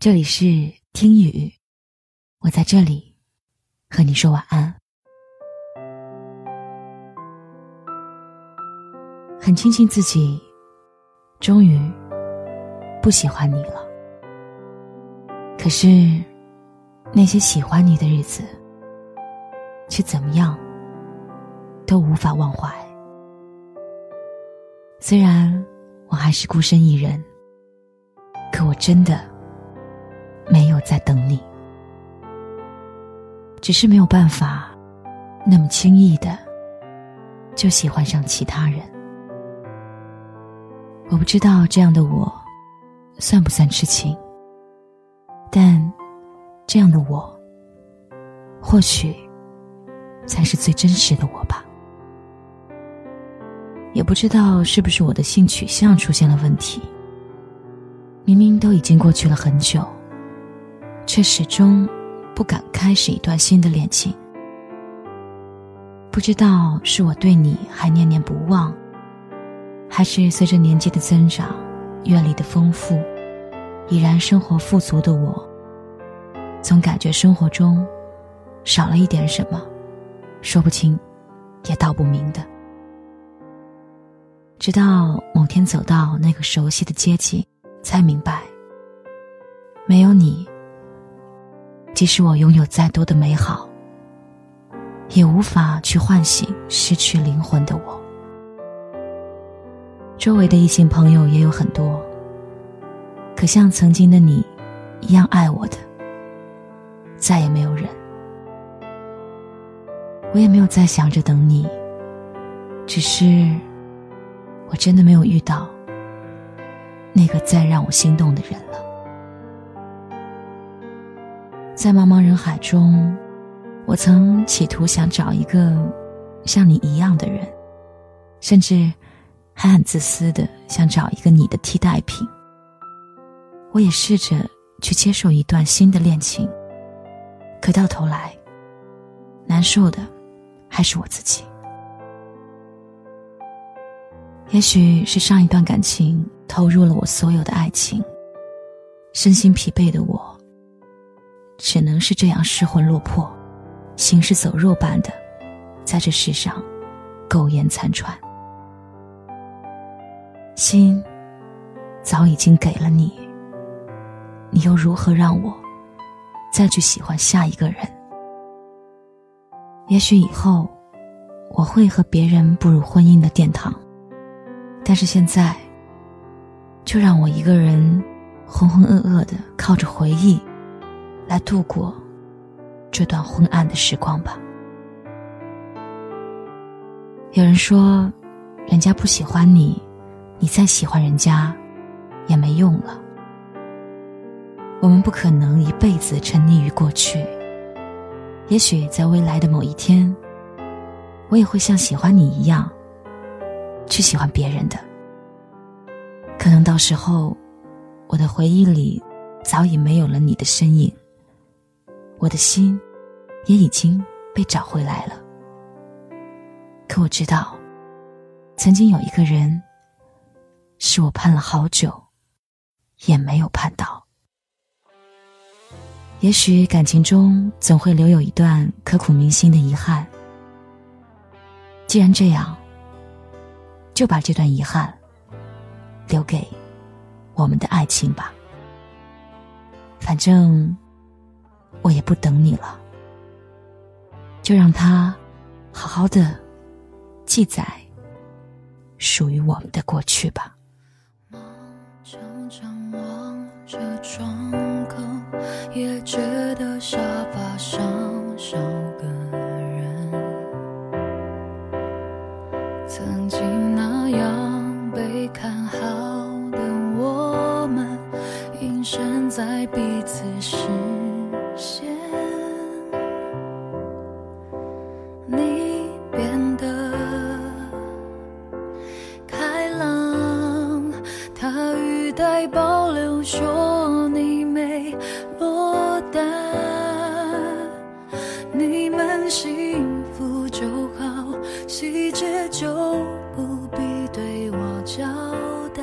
这里是听雨，我在这里和你说晚安。很庆幸自己终于不喜欢你了，可是那些喜欢你的日子，却怎么样都无法忘怀。虽然我还是孤身一人，可我真的。没有在等你，只是没有办法那么轻易的就喜欢上其他人。我不知道这样的我算不算痴情，但这样的我或许才是最真实的我吧。也不知道是不是我的性取向出现了问题，明明都已经过去了很久。却始终不敢开始一段新的恋情。不知道是我对你还念念不忘，还是随着年纪的增长、阅历的丰富，已然生活富足的我，总感觉生活中少了一点什么，说不清，也道不明的。直到某天走到那个熟悉的街景，才明白，没有你。即使我拥有再多的美好，也无法去唤醒失去灵魂的我。周围的异性朋友也有很多，可像曾经的你一样爱我的，再也没有人。我也没有再想着等你，只是我真的没有遇到那个再让我心动的人了。在茫茫人海中，我曾企图想找一个像你一样的人，甚至还很自私的想找一个你的替代品。我也试着去接受一段新的恋情，可到头来，难受的还是我自己。也许是上一段感情投入了我所有的爱情，身心疲惫的我。只能是这样失魂落魄、行尸走肉般的，在这世上苟延残喘。心早已经给了你，你又如何让我再去喜欢下一个人？也许以后我会和别人步入婚姻的殿堂，但是现在，就让我一个人浑浑噩噩的靠着回忆。来度过这段昏暗的时光吧。有人说，人家不喜欢你，你再喜欢人家也没用了。我们不可能一辈子沉溺于过去。也许在未来的某一天，我也会像喜欢你一样，去喜欢别人的。可能到时候，我的回忆里早已没有了你的身影。我的心也已经被找回来了，可我知道，曾经有一个人，是我盼了好久，也没有盼到。也许感情中总会留有一段刻骨铭心的遗憾，既然这样，就把这段遗憾留给我们的爱情吧。反正。我也不等你了，就让它好好的记载属于我们的过去吧。也觉得你们幸福就好细节就不必对我交代。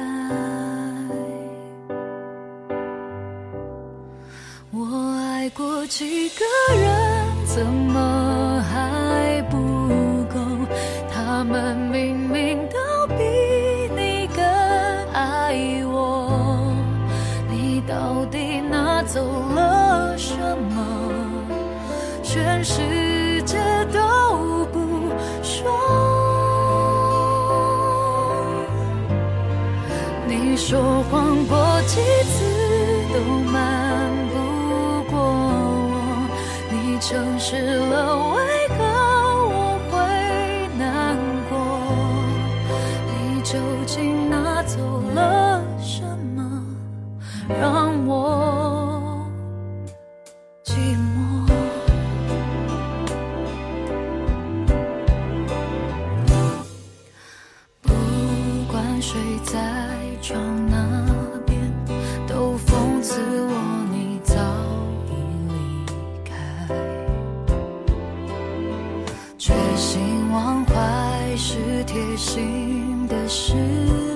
我爱过几个人怎么说谎过几次都瞒不过我，你诚实了，为何我会难过？你究竟拿走了什么，让我寂寞？不管谁在窗那边，都讽刺我你早已离开。决心忘怀是贴心的示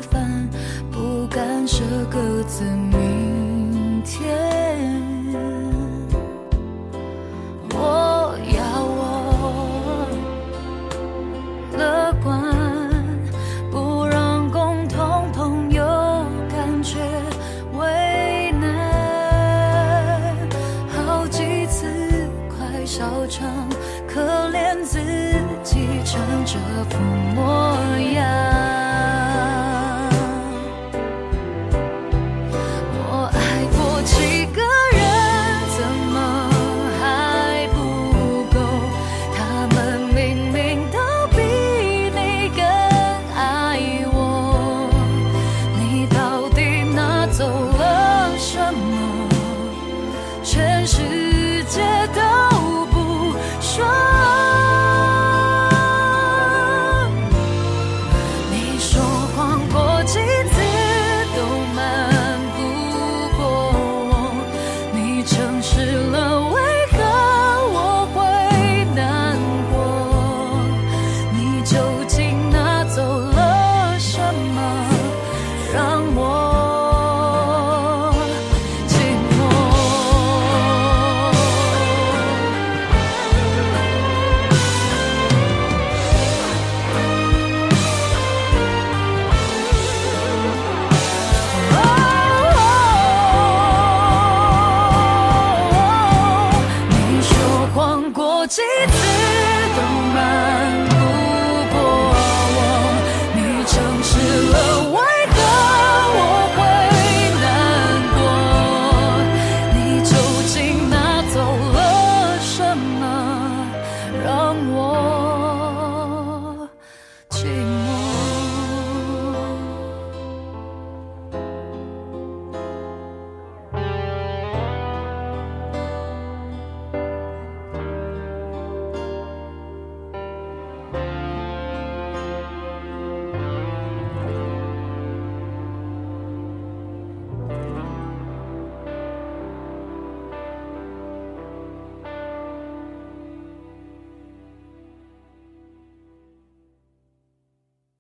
范，不敢舍各自。副模样。我爱过几个人，怎么还不够？他们明明都比你更爱我，你到底拿走了什么？全是。走吧